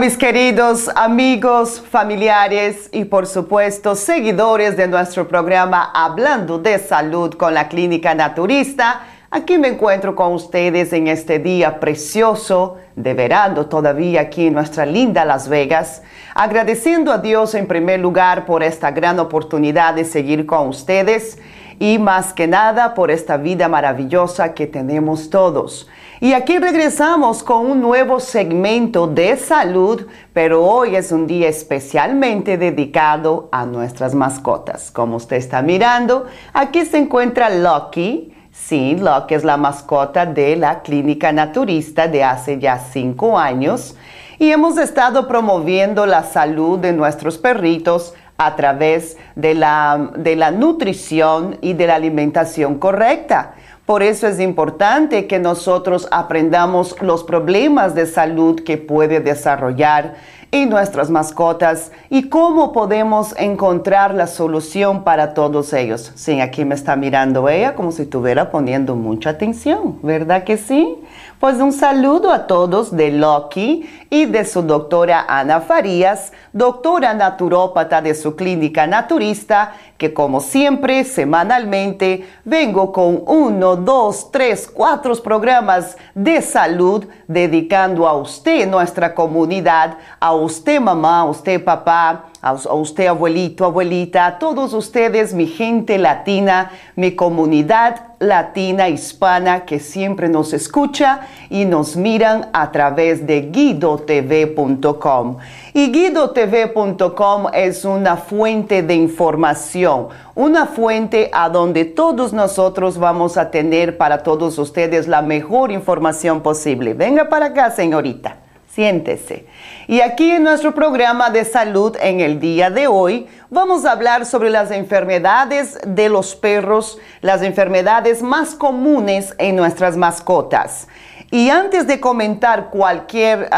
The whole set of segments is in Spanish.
Mis queridos amigos, familiares y por supuesto seguidores de nuestro programa Hablando de Salud con la Clínica Naturista. Aquí me encuentro con ustedes en este día precioso de verano todavía aquí en nuestra linda Las Vegas, agradeciendo a Dios en primer lugar por esta gran oportunidad de seguir con ustedes y más que nada por esta vida maravillosa que tenemos todos. Y aquí regresamos con un nuevo segmento de salud, pero hoy es un día especialmente dedicado a nuestras mascotas. Como usted está mirando, aquí se encuentra Lucky. Sí, Lucky es la mascota de la clínica naturista de hace ya cinco años y hemos estado promoviendo la salud de nuestros perritos a través de la, de la nutrición y de la alimentación correcta. Por eso es importante que nosotros aprendamos los problemas de salud que puede desarrollar en nuestras mascotas y cómo podemos encontrar la solución para todos ellos. Sí, aquí me está mirando ella como si estuviera poniendo mucha atención, ¿verdad que sí? Pues un saludo a todos de Loki y de su doctora Ana Farías, doctora naturópata de su clínica naturista, que como siempre, semanalmente, vengo con uno, dos, tres, cuatro programas de salud dedicando a usted, nuestra comunidad, a usted mamá, a usted papá, a usted abuelito, abuelita, a todos ustedes, mi gente latina, mi comunidad latina hispana que siempre nos escucha y nos miran a través de guidotv.com. Y guidotv.com es una fuente de información, una fuente a donde todos nosotros vamos a tener para todos ustedes la mejor información posible. Venga para acá, señorita. Siéntese. Y aquí en nuestro programa de salud en el día de hoy vamos a hablar sobre las enfermedades de los perros, las enfermedades más comunes en nuestras mascotas. Y antes de comentar cualquier,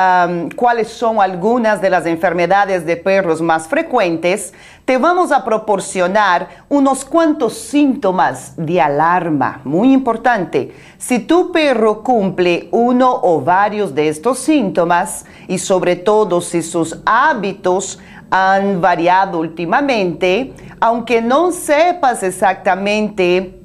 cuáles son algunas de las enfermedades de perros más frecuentes, te vamos a proporcionar unos cuantos síntomas de alarma. Muy importante. Si tu perro cumple uno o varios de estos síntomas y sobre todo si sus hábitos han variado últimamente, aunque no sepas exactamente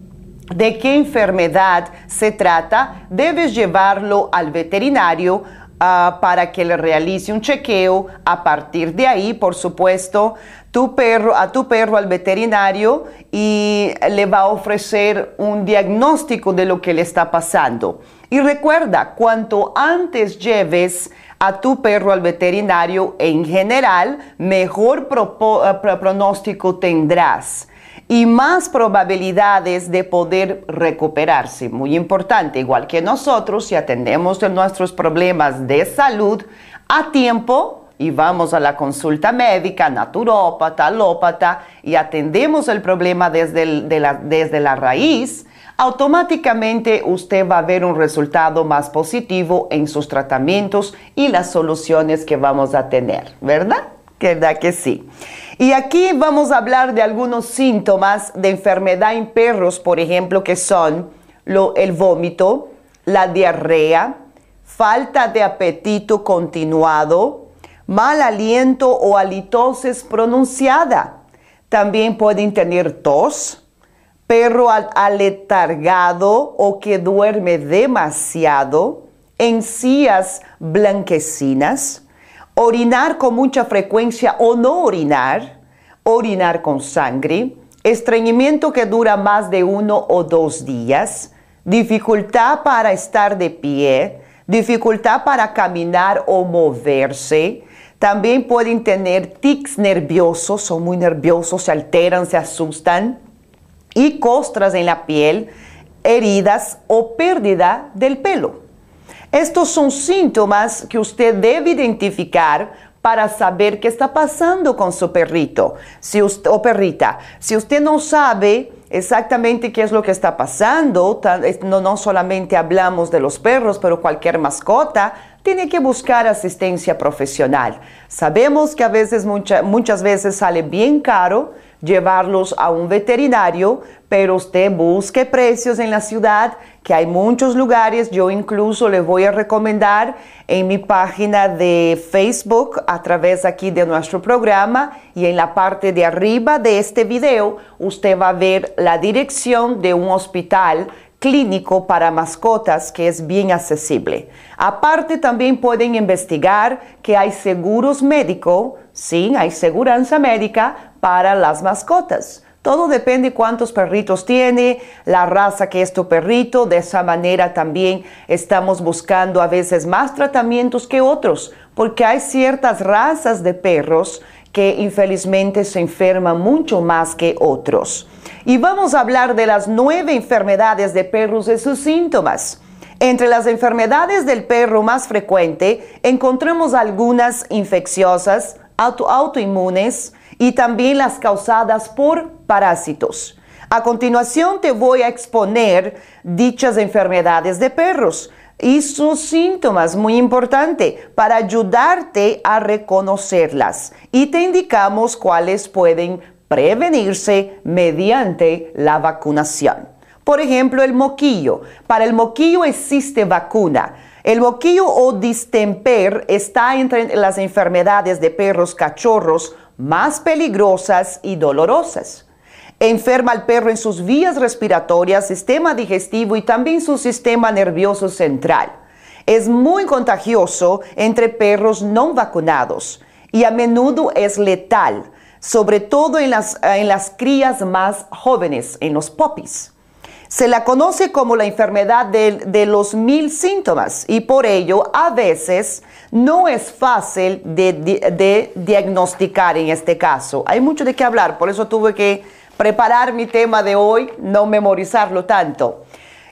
de qué enfermedad se trata, debes llevarlo al veterinario ah, para que le realice un chequeo. A partir de ahí, por supuesto, tu perro, a tu perro al veterinario y le va a ofrecer un diagnóstico de lo que le está pasando. Y recuerda, cuanto antes lleves a tu perro al veterinario en general, mejor ah, pronóstico tendrás y más probabilidades de poder recuperarse. Muy importante, igual que nosotros, si atendemos nuestros problemas de salud a tiempo, y vamos a la consulta médica, naturópata, alópata, y atendemos el problema desde, la, desde la raíz, automáticamente usted va a ver un resultado más positivo en sus tratamientos y las soluciones que vamos a tener, ¿verdad? ¿Verdad que sí? Y aquí vamos a hablar de algunos síntomas de enfermedad en perros, por ejemplo, que son el vómito, la diarrea, falta de apetito continuado, mal aliento o halitosis pronunciada, También pueden tener tos, perro aletargado o que duerme demasiado, encías blanquecinas, orinar con mucha frecuencia o no orinar, orinar con sangre, estreñimiento que dura más de uno o dos días, dificultad para estar de pie, dificultad para caminar o moverse. También pueden tener tics nerviosos, son muy nerviosos, se alteran, se asustan. Y costras en la piel, heridas o pérdida del pelo. Estos son síntomas que usted debe identificar para saber qué está pasando con su perrito si usted, o perrita. Si usted no sabe exactamente qué es lo que está pasando, no, solamente hablamos de los perros, pero cualquier mascota, tiene que buscar asistencia profesional. Sabemos que a veces, muchas veces sale bien caro llevarlos a un veterinario, pero usted busque precios en la ciudad, que hay muchos lugares. Yo incluso le voy a recomendar en mi página de Facebook a través aquí de nuestro programa y en la parte de arriba de este video usted va a ver la dirección de un hospital clínico para mascotas que es bien accesible. Aparte también pueden investigar que hay seguros médicos, sí, hay seguridad médica para las mascotas. Todo depende cuántos perritos tiene, la raza que es tu perrito. De esa manera también estamos buscando a veces más tratamientos que otros, porque hay ciertas razas de perros que infelizmente se enferman mucho más que otros y vamos a hablar de las nueve enfermedades de perros y sus síntomas. Entre las enfermedades del perro más frecuente encontramos algunas infecciosas, autoinmunes y también las causadas por parásitos. A continuación te voy a exponer dichas enfermedades de perros y sus síntomas, muy importante, para ayudarte a reconocerlas. Y te indicamos cuáles pueden prevenirse mediante la vacunación. Por ejemplo, el moquillo. Para el moquillo existe vacuna. El moquillo o distemper está entre las enfermedades de perros cachorros más peligrosas y dolorosas. Enferma al perro en sus vías respiratorias, sistema digestivo y también su sistema nervioso central. Es muy contagioso entre perros no vacunados y a menudo es letal sobre todo en las, en las crías más jóvenes, en los popis. Se la conoce como la enfermedad de, los mil síntomas y por ello a veces no es fácil de, de, diagnosticar en este caso. Hay mucho de qué hablar, por eso tuve que preparar mi tema de hoy, no memorizarlo tanto.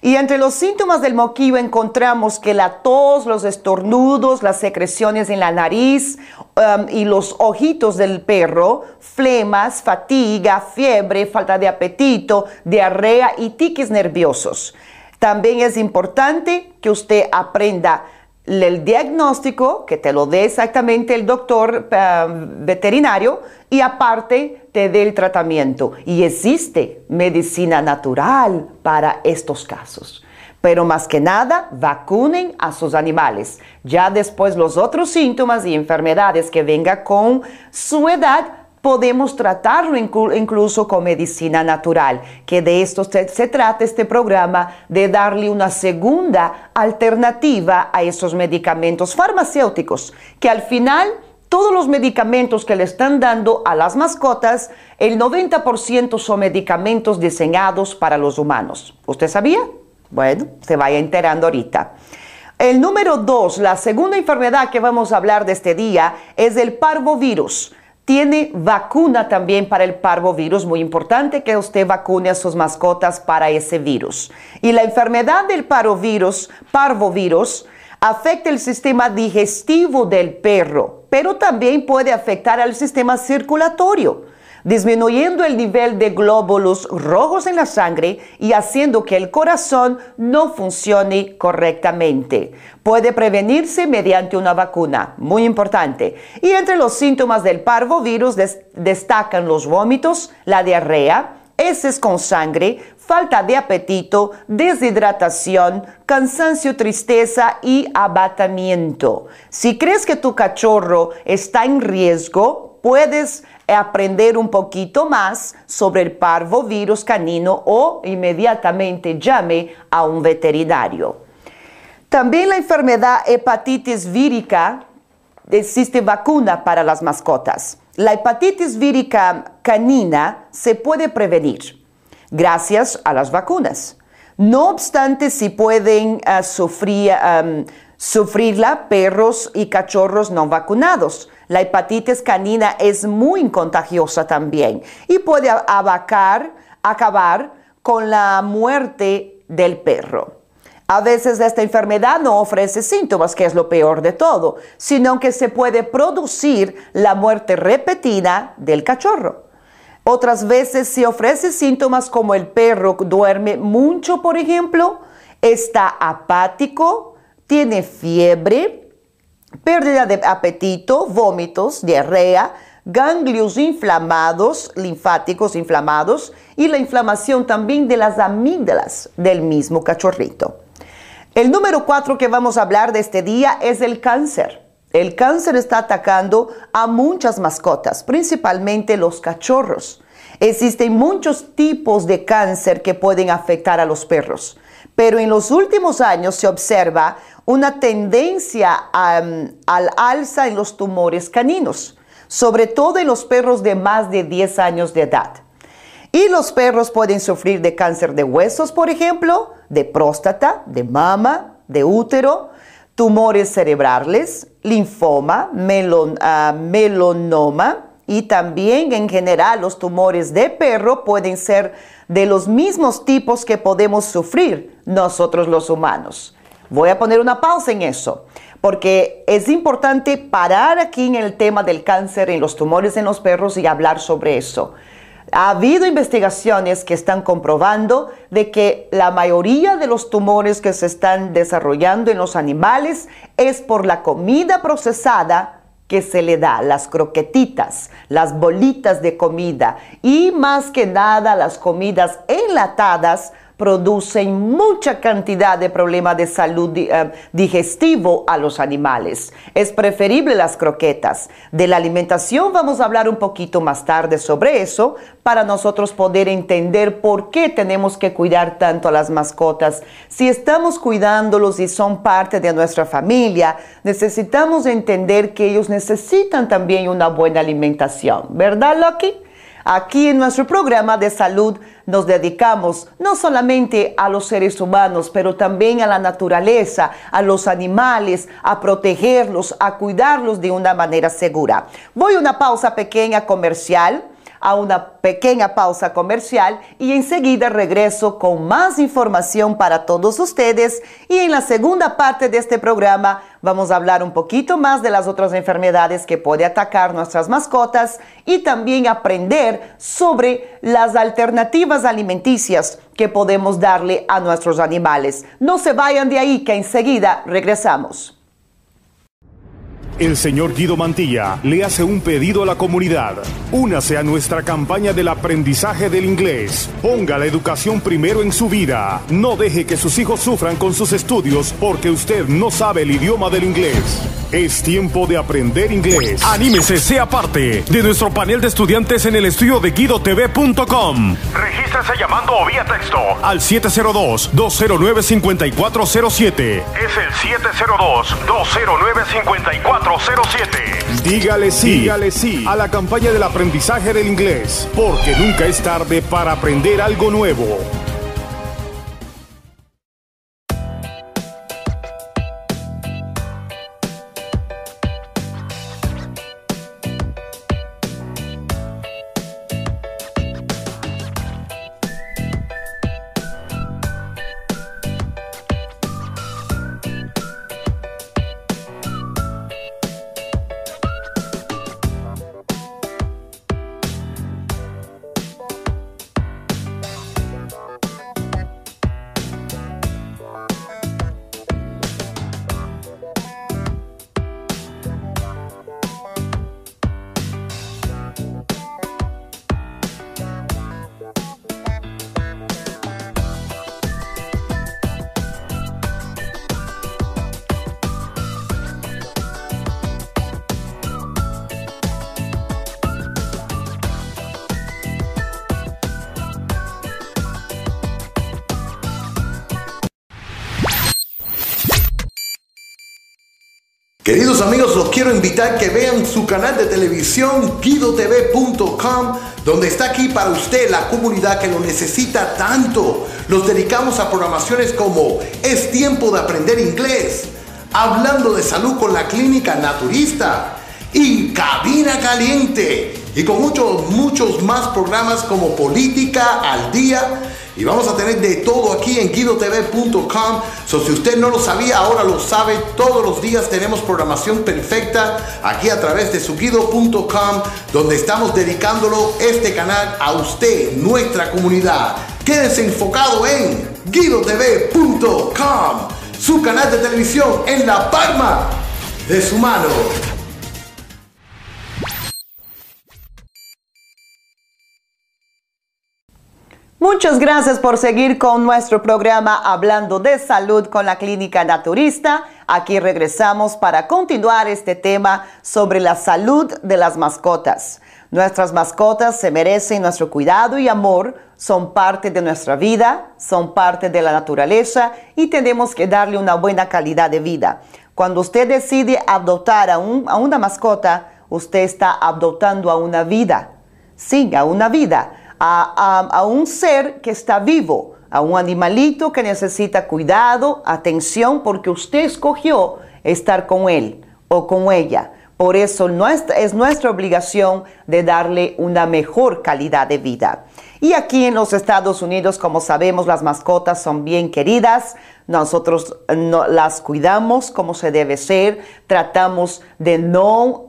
Y entre los síntomas del moquillo encontramos que la tos, los estornudos, las secreciones en la nariz um, y los ojitos del perro, flemas, fatiga, fiebre, falta de apetito, diarrea y tiques nerviosos. También es importante que usted aprenda el diagnóstico, que te lo dé exactamente el doctor um, veterinario y aparte te dé el tratamiento. Y existe medicina natural para estos casos. Pero más que nada, vacunen a sus animales. Ya después los otros síntomas y enfermedades que venga con su edad, podemos tratarlo incluso con medicina natural, que de esto se, trata este programa, de darle una segunda alternativa a esos medicamentos farmacéuticos, que al final todos los medicamentos que le están dando a las mascotas, el 90% son medicamentos diseñados para los humanos. ¿Usted sabía? Bueno, se vaya enterando ahorita. El número dos, la segunda enfermedad que vamos a hablar de este día es el parvovirus. Tiene vacuna también para el parvovirus, muy importante que usted vacune a sus mascotas para ese virus. Y la enfermedad del parvovirus, parvovirus afecta el sistema digestivo del perro, pero también puede afectar al sistema circulatorio, disminuyendo el nivel de glóbulos rojos en la sangre y haciendo que el corazón no funcione correctamente. Puede prevenirse mediante una vacuna, muy importante. Y entre los síntomas del parvovirus destacan los vómitos, la diarrea, heces con sangre, falta de apetito, deshidratación, cansancio, tristeza y abatamiento. Si crees que tu cachorro está en riesgo, puedes aprender un poquito más sobre el parvovirus canino o inmediatamente llame a un veterinario. También la enfermedad hepatitis vírica, existe vacuna para las mascotas. La hepatitis vírica canina se puede prevenir gracias a las vacunas. No obstante, si pueden ah, sufrir, sufrirla perros y cachorros no vacunados. La hepatitis canina es muy contagiosa también y puede abacar, acabar con la muerte del perro. A veces esta enfermedad no ofrece síntomas, que es lo peor de todo, sino que se puede producir la muerte repetida del cachorro. Otras veces se ofrece síntomas como el perro duerme mucho, por ejemplo, está apático, tiene fiebre, pérdida de apetito, vómitos, diarrea, ganglios inflamados, linfáticos inflamados y la inflamación también de las amígdalas del mismo cachorrito. El número cuatro que vamos a hablar de este día es el cáncer. El cáncer está atacando a muchas mascotas, principalmente los cachorros. Existen muchos tipos de cáncer que pueden afectar a los perros, pero en los últimos años se observa una tendencia al alza en los tumores caninos, sobre todo en los perros de más de 10 años de edad. Y los perros pueden sufrir de cáncer de huesos, por ejemplo, de próstata, de mama, de útero, tumores cerebrales, linfoma, ah, melanoma y también en general los tumores de perro pueden ser de los mismos tipos que podemos sufrir nosotros los humanos. Voy a poner una pausa en eso, porque es importante parar aquí en el tema del cáncer en los tumores en los perros y hablar sobre eso. Ha habido investigaciones que están comprobando de que la mayoría de los tumores que se están desarrollando en los animales es por la comida procesada que se le da, las croquetitas, las bolitas de comida y más que nada las comidas enlatadas producen mucha cantidad de problemas de salud eh, digestivo a los animales. Es preferible las croquetas. De la alimentación vamos a hablar un poquito más tarde sobre eso para nosotros poder entender por qué tenemos que cuidar tanto a las mascotas. Si estamos cuidándolos y son parte de nuestra familia, necesitamos entender que ellos necesitan también una buena alimentación. ¿Verdad, Lucky? Aquí en nuestro programa de salud nos dedicamos no solamente a los seres humanos, pero también a la naturaleza, a los animales, a protegerlos, a cuidarlos de una manera segura. Voy a una pausa pequeña comercial a una pequeña pausa comercial y enseguida regreso con más información para todos ustedes y en la segunda parte de este programa vamos a hablar un poquito más de las otras enfermedades que puede atacar nuestras mascotas y también aprender sobre las alternativas alimenticias que podemos darle a nuestros animales. No se vayan de ahí que enseguida regresamos. El señor Guido Mantilla le hace un pedido a la comunidad. Únase a nuestra campaña del aprendizaje del inglés. Ponga la educación primero en su vida. No deje que sus hijos sufran con sus estudios porque usted no sabe el idioma del inglés. Es tiempo de aprender inglés. Anímese, sea parte de nuestro panel de estudiantes en el estudio de guidotv.com. Regístrese llamando o vía texto al 702-209-5407. Es el 702-209-5407. Dígale sí, dígale sí a la campaña del aprendizaje del inglés, porque nunca es tarde para aprender algo nuevo. Queridos amigos, los quiero invitar que vean su canal de televisión guidotv.com, donde está aquí para usted la comunidad que lo necesita tanto. Los dedicamos a programaciones como Es tiempo de aprender inglés, Hablando de salud con la clínica naturista y Cabina Caliente. Y con muchos, muchos más programas como Política al Día y vamos a tener de todo aquí en guidotv.com. So, si usted no lo sabía, ahora lo sabe. Todos los días tenemos programación perfecta aquí a través de su guido.com, donde estamos dedicándolo este canal a usted, nuestra comunidad. Quédese enfocado en guidotv.com, su canal de televisión en la palma de su mano. Muchas gracias por seguir con nuestro programa Hablando de Salud con la Clínica Naturista. Aquí regresamos para continuar este tema sobre la salud de las mascotas. Nuestras mascotas se merecen nuestro cuidado y amor, son parte de nuestra vida, son parte de la naturaleza y tenemos que darle una buena calidad de vida. Cuando usted decide adoptar a, una mascota, usted está adoptando a una vida. Sí, a una vida a, un ser que está vivo, a un animalito que necesita cuidado, atención, porque usted escogió estar con él o con ella. Por eso es nuestra obligación de darle una mejor calidad de vida. Y aquí en los Estados Unidos, como sabemos, las mascotas son bien queridas. Nosotros las cuidamos como se debe ser. Tratamos de no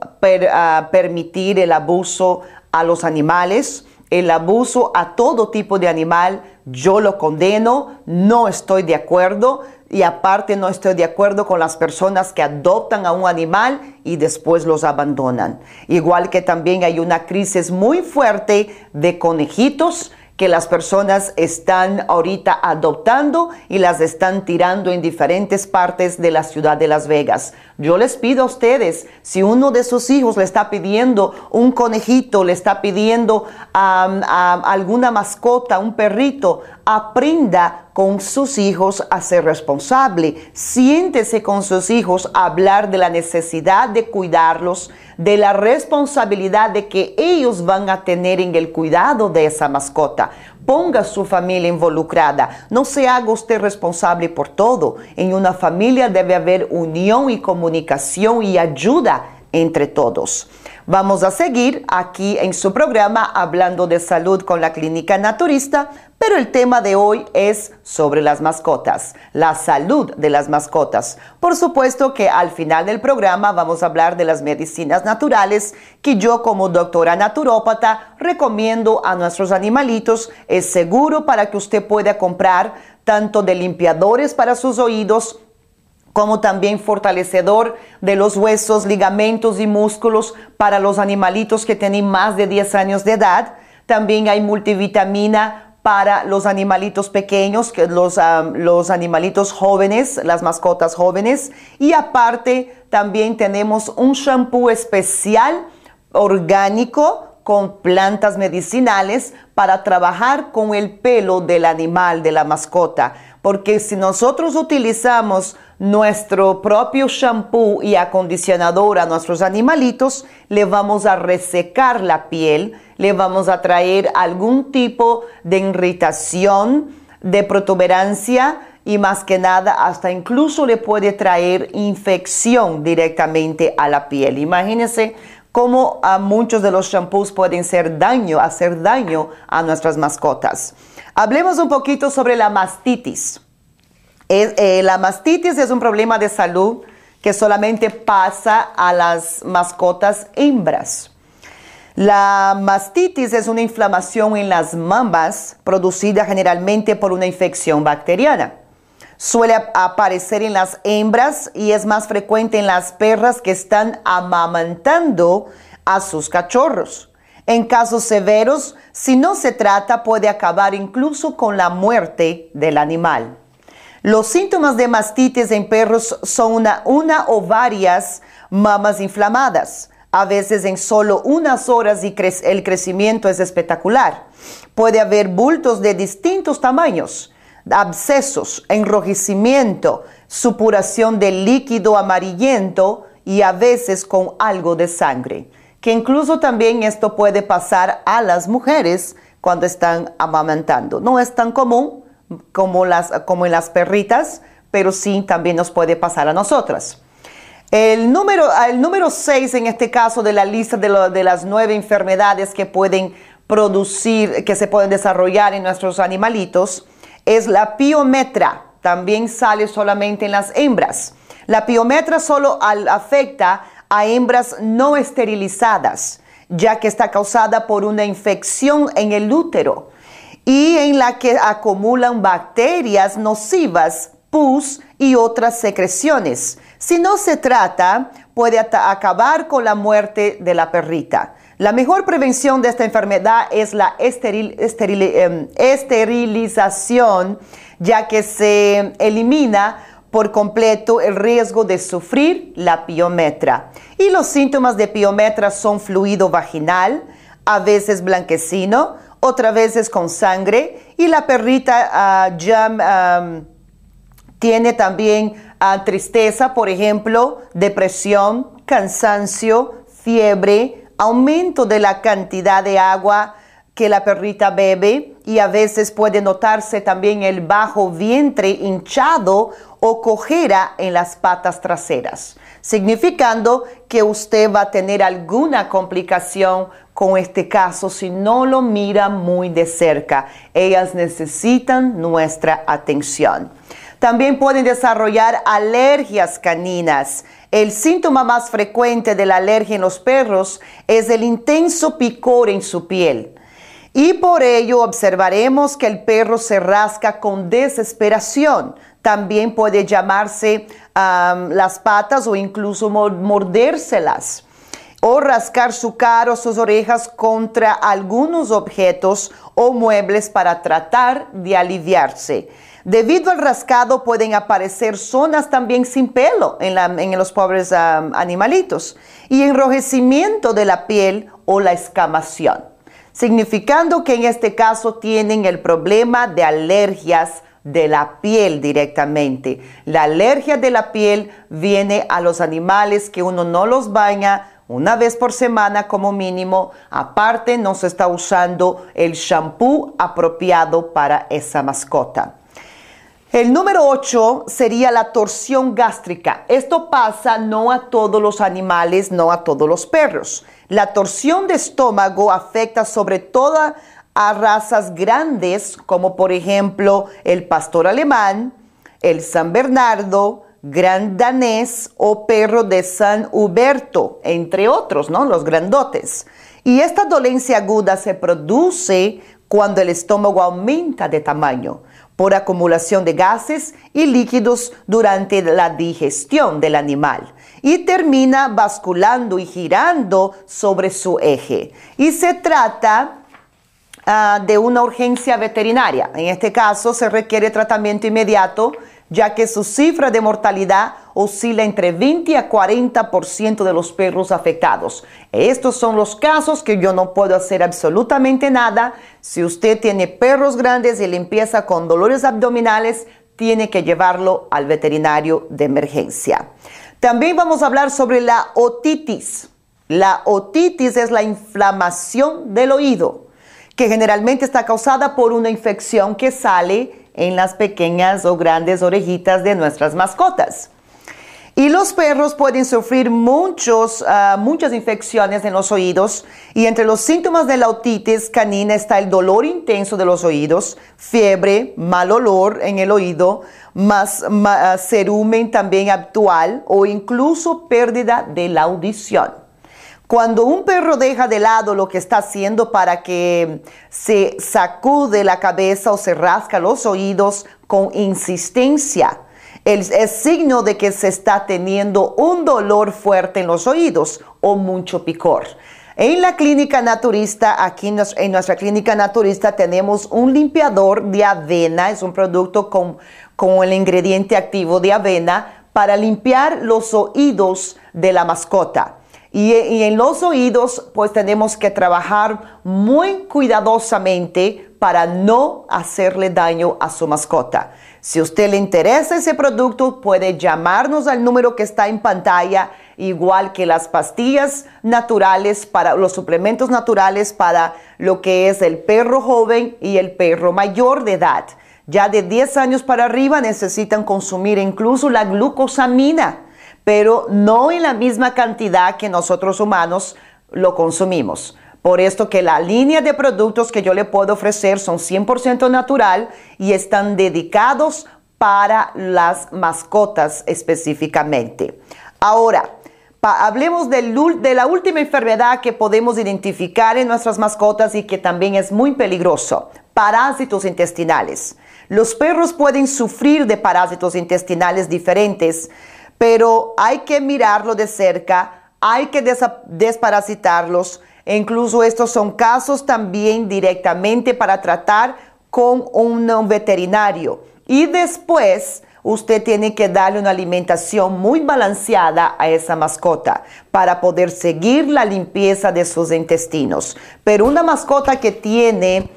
ah, permitir el abuso a los animales el abuso a todo tipo de animal, yo lo condeno, no estoy de acuerdo y aparte no estoy de acuerdo con las personas que adoptan a un animal y después los abandonan. Igual que también hay una crisis muy fuerte de conejitos que las personas están ahorita adoptando y las están tirando en diferentes partes de la ciudad de Las Vegas. Yo les pido a ustedes, si uno de sus hijos le está pidiendo un conejito, le está pidiendo alguna mascota, un perrito, aprenda con sus hijos a ser responsable. Siéntese con sus hijos a hablar de la necesidad de cuidarlos, de la responsabilidad de que ellos van a tener en el cuidado de esa mascota. Ponga su familia involucrada. No se haga usted responsable por todo. En una familia debe haber unión y comunicación y ayuda entre todos. Vamos a seguir aquí en su programa hablando de salud con la clínica naturista, pero el tema de hoy es sobre las mascotas, la salud de las mascotas. Por supuesto que al final del programa vamos a hablar de las medicinas naturales que yo como doctora naturópata recomiendo a nuestros animalitos. Es seguro para que usted pueda comprar tanto de limpiadores para sus oídos, como también fortalecedor de los huesos, ligamentos y músculos para los animalitos que tienen más de 10 años de edad. También hay multivitamina para los animalitos pequeños, los, los animalitos jóvenes, las mascotas jóvenes. Y aparte también tenemos un shampoo especial orgánico con plantas medicinales para trabajar con el pelo del animal, de la mascota. Porque si nosotros utilizamos nuestro propio shampoo y acondicionador a nuestros animalitos, le vamos a resecar la piel, le vamos a traer algún tipo de irritación, de protuberancia y más que nada hasta incluso le puede traer infección directamente a la piel. Imagínense cómo a muchos de los shampoos pueden ser daño, hacer daño a nuestras mascotas. Hablemos un poquito sobre la mastitis. Eh, la mastitis es un problema de salud que solamente pasa a las mascotas hembras. La mastitis es una inflamación en las mamas producida generalmente por una infección bacteriana. Suele aparecer en las hembras y es más frecuente en las perras que están amamantando a sus cachorros. En casos severos, si no se trata, puede acabar incluso con la muerte del animal. Los síntomas de mastitis en perros son una, o varias mamas inflamadas. A veces en solo unas horas y el crecimiento es espectacular. Puede haber bultos de distintos tamaños, abscesos, enrojecimiento, supuración de líquido amarillento y a veces con algo de sangre, que incluso también esto puede pasar a las mujeres cuando están amamantando. No es tan común como, las, como en las perritas, pero sí también nos puede pasar a nosotras. El número, el número 6 en este caso de la lista de, de las nueve enfermedades que pueden producir, que se pueden desarrollar en nuestros animalitos, es la piometra. También sale solamente en las hembras. La piometra solo afecta a hembras no esterilizadas, ya que está causada por una infección en el útero y en la que acumulan bacterias nocivas, pus y otras secreciones. Si no se trata, puede acabar con la muerte de la perrita. La mejor prevención de esta enfermedad es la em, esterilización, ya que se elimina por completo el riesgo de sufrir la piometra. Y los síntomas de piometra son fluido vaginal, a veces blanquecino, otras veces con sangre, y la perrita ah, ya tiene también ah, tristeza, por ejemplo, depresión, cansancio, fiebre, aumento de la cantidad de agua que la perrita bebe y a veces puede notarse también el bajo vientre hinchado o cojera en las patas traseras, significando que usted va a tener alguna complicación con este caso si no lo mira muy de cerca. Ellas necesitan nuestra atención. También pueden desarrollar alergias caninas el síntoma más frecuente de la alergia en los perros es el intenso picor en su piel. Y por ello observaremos que el perro se rasca con desesperación. También puede llamarse las patas o incluso mordérselas. O rascar su cara o sus orejas contra algunos objetos o muebles para tratar de aliviarse. Debido al rascado pueden aparecer zonas también sin pelo en, los pobres animalitos y enrojecimiento de la piel o la escamación, significando que en este caso tienen el problema de alergias de la piel directamente. La alergia de la piel viene a los animales que uno no los baña una vez por semana como mínimo. Aparte, no se está usando el shampoo apropiado para esa mascota. El número 8 sería la torsión gástrica. Esto pasa no a todos los animales, no a todos los perros. La torsión de estómago afecta sobre todo a razas grandes, como por ejemplo el pastor alemán, el San Bernardo, gran danés o perro de San Huberto, entre otros, ¿no? Los grandotes. Y esta dolencia aguda se produce cuando el estómago aumenta de tamaño por acumulación de gases y líquidos durante la digestión del animal y termina basculando y girando sobre su eje. Y se trata ah, de una urgencia veterinaria. En este caso se requiere tratamiento inmediato ya que su cifra de mortalidad oscila entre 20 a 40% de los perros afectados. Estos son los casos que yo no puedo hacer absolutamente nada. Si usted tiene perros grandes y le empieza con dolores abdominales, tiene que llevarlo al veterinario de emergencia. También vamos a hablar sobre la otitis. La otitis es la inflamación del oído, que generalmente está causada por una infección que sale en las pequeñas o grandes orejitas de nuestras mascotas. Y los perros pueden sufrir muchos, ah, muchas infecciones en los oídos y entre los síntomas de la otitis canina está el dolor intenso de los oídos, fiebre, mal olor en el oído, más, más cerumen también actual o incluso pérdida de la audición. Cuando un perro deja de lado lo que está haciendo para que se sacude la cabeza o se rasca los oídos con insistencia, es signo de que se está teniendo un dolor fuerte en los oídos o mucho picor. En la clínica naturista, aquí en nuestra clínica naturista tenemos un limpiador de avena, es un producto con, con el ingrediente activo de avena para limpiar los oídos de la mascota. Y, en los oídos, pues tenemos que trabajar muy cuidadosamente para no hacerle daño a su mascota. Si usted le interesa ese producto, puede llamarnos al número que está en pantalla, igual que las pastillas naturales para los suplementos naturales para lo que es el perro joven y el perro mayor de edad. Ya de 10 años para arriba necesitan consumir incluso la glucosamina, pero no en la misma cantidad que nosotros humanos lo consumimos. Por esto que la línea de productos que yo le puedo ofrecer son 100% natural y están dedicados para las mascotas específicamente. Ahora, hablemos de la última enfermedad que podemos identificar en nuestras mascotas y que también es muy peligroso, parásitos intestinales. Los perros pueden sufrir de parásitos intestinales diferentes, pero hay que mirarlo de cerca, hay que desparasitarlos e incluso estos son casos también directamente para tratar con un veterinario. Y después usted tiene que darle una alimentación muy balanceada a esa mascota para poder seguir la limpieza de sus intestinos. Pero una mascota que tiene,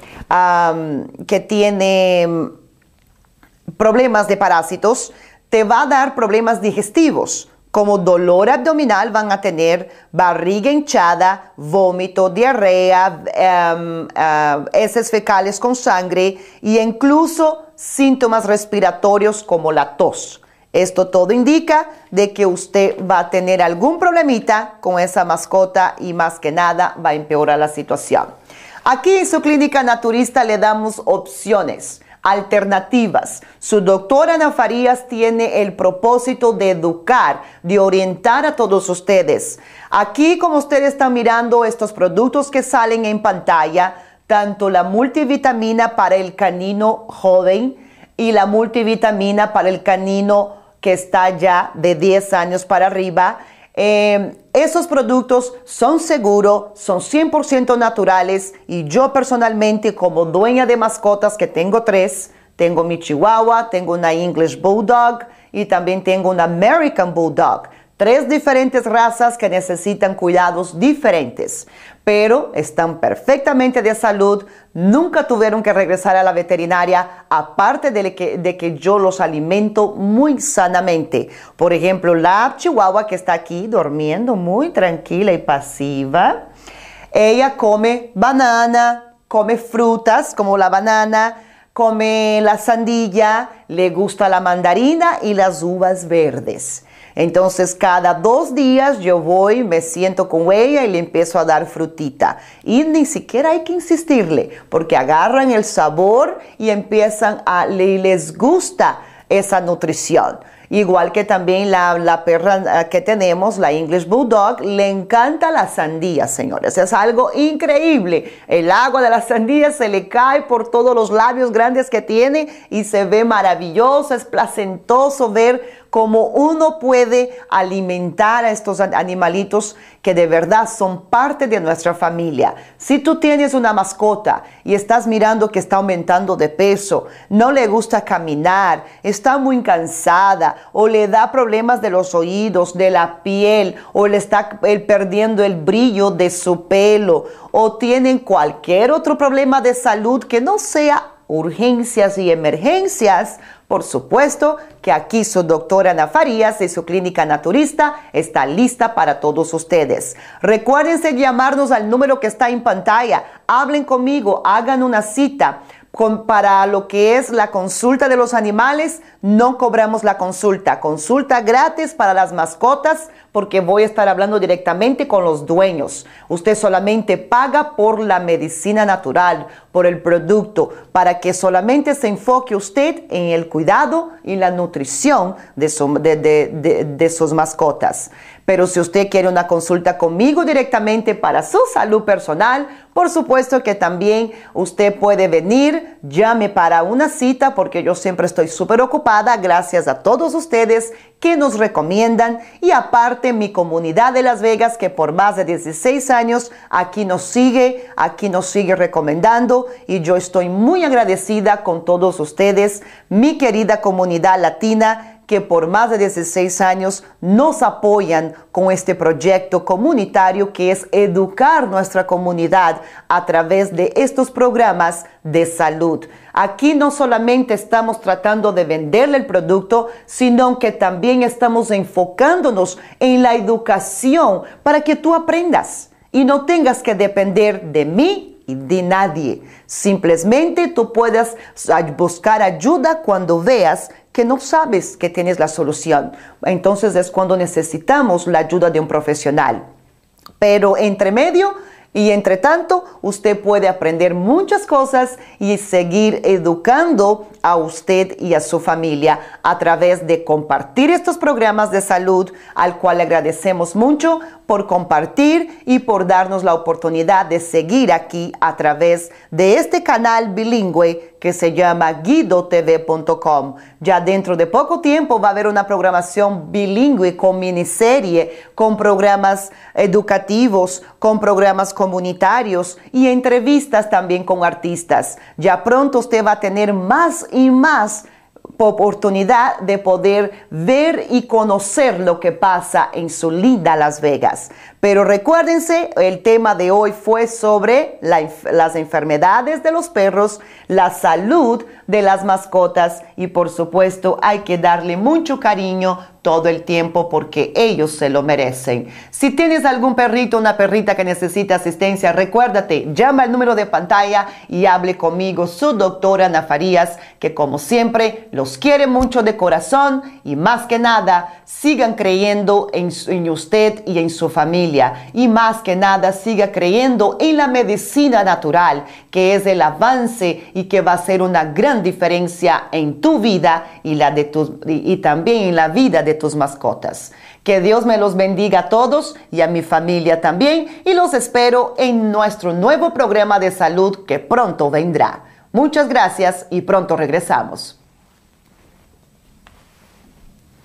que tiene mm, problemas de parásitos te va a dar problemas digestivos como dolor abdominal van a tener barriga hinchada, vómito, diarrea, em, eh, heces fecales con sangre e incluso síntomas respiratorios como la tos. Esto todo indica de que usted va a tener algún problemita con esa mascota y más que nada va a empeorar la situación. Aquí en su clínica naturista le damos opciones alternativas. Su doctora Ana Farías tiene el propósito de educar, de orientar a todos ustedes. Aquí, como ustedes están mirando estos productos que salen en pantalla, tanto la multivitamina para el canino joven y la multivitamina para el canino que está ya de 10 años para arriba, eh, esos productos son seguros, son 100% naturales y yo personalmente como dueña de mascotas que tengo tres, tengo mi chihuahua, tengo una English Bulldog y también tengo una American Bulldog. Tres diferentes razas que necesitan cuidados diferentes, pero están perfectamente de salud, nunca tuvieron que regresar a la veterinaria, aparte de que, de que yo los alimento muy sanamente. Por ejemplo, la chihuahua que está aquí durmiendo muy tranquila y pasiva, ella come banana, come frutas como la banana, come la sandilla, le gusta la mandarina y las uvas verdes. Entonces cada dos días yo voy, me siento con ella y le empiezo a dar frutita. Y ni siquiera hay que insistirle, porque agarran el sabor y empiezan a, les gusta esa nutrición. Igual que también la, perra eh, que tenemos, la English Bulldog, le encanta la sandía, señores. Es algo increíble. El agua de la sandía se le cae por todos los labios grandes que tiene y se ve maravilloso, es placentoso ver cómo uno puede alimentar a estos animalitos que de verdad son parte de nuestra familia. Si tú tienes una mascota y estás mirando que está aumentando de peso, no le gusta caminar, está muy cansada o le da problemas de los oídos, de la piel o le está perdiendo el brillo de su pelo o tienen cualquier otro problema de salud que no sea urgencias y emergencias, por supuesto que aquí su doctora Ana Farías de su clínica naturista está lista para todos ustedes. Recuérdense llamarnos al número que está en pantalla. Hablen conmigo, hagan una cita para lo que es la consulta de los animales, no cobramos la consulta. Consulta gratis para las mascotas porque voy a estar hablando directamente con los dueños. Usted solamente paga por la medicina natural, por el producto, para que solamente se enfoque usted en el cuidado y la nutrición de, sus mascotas. Pero si usted quiere una consulta conmigo directamente para su salud personal, por supuesto que también usted puede venir, llame para una cita porque yo siempre estoy súper ocupada. Gracias a todos ustedes que nos recomiendan. Y aparte mi comunidad de Las Vegas que por más de 16 años aquí nos sigue, aquí nos sigue recomendando. Y yo estoy muy agradecida con todos ustedes, mi querida comunidad latina que por más de 16 años nos apoyan con este proyecto comunitario que es educar nuestra comunidad a través de estos programas de salud. Aquí no solamente estamos tratando de venderle el producto, sino que también estamos enfocándonos en la educación para que tú aprendas y no tengas que depender de mí y de nadie. Simplemente tú puedes buscar ayuda cuando veas que no sabes que tienes la solución. Entonces es cuando necesitamos la ayuda de un profesional. Pero entre medio, y entre tanto, usted puede aprender muchas cosas y seguir educando a usted y a su familia a través de compartir estos programas de salud, al cual agradecemos mucho por compartir y por darnos la oportunidad de seguir aquí a través de este canal bilingüe que se llama guidotv.com. Ya dentro de poco tiempo va a haber una programación bilingüe con miniserie, con programas educativos, con programas comunitarios y entrevistas también con artistas. Ya pronto usted va a tener más y más oportunidad de poder ver y conocer lo que pasa en su linda Las Vegas. Pero recuérdense, el tema de hoy fue sobre las enfermedades de los perros, la salud de las mascotas y por supuesto hay que darle mucho cariño todo el tiempo porque ellos se lo merecen. Si tienes algún perrito una perrita que necesita asistencia, recuérdate, llama al número de pantalla y hable conmigo, su doctora Ana Farías, que como siempre los quiere mucho de corazón y más que nada, sigan creyendo en, usted y en su familia y más que nada siga creyendo en la medicina natural, que es el avance y que va a ser una gran diferencia en tu vida y, la de tus, y, y también en la vida de tus mascotas. Que Dios me los bendiga a todos y a mi familia también y los espero en nuestro nuevo programa de salud que pronto vendrá. Muchas gracias y pronto regresamos.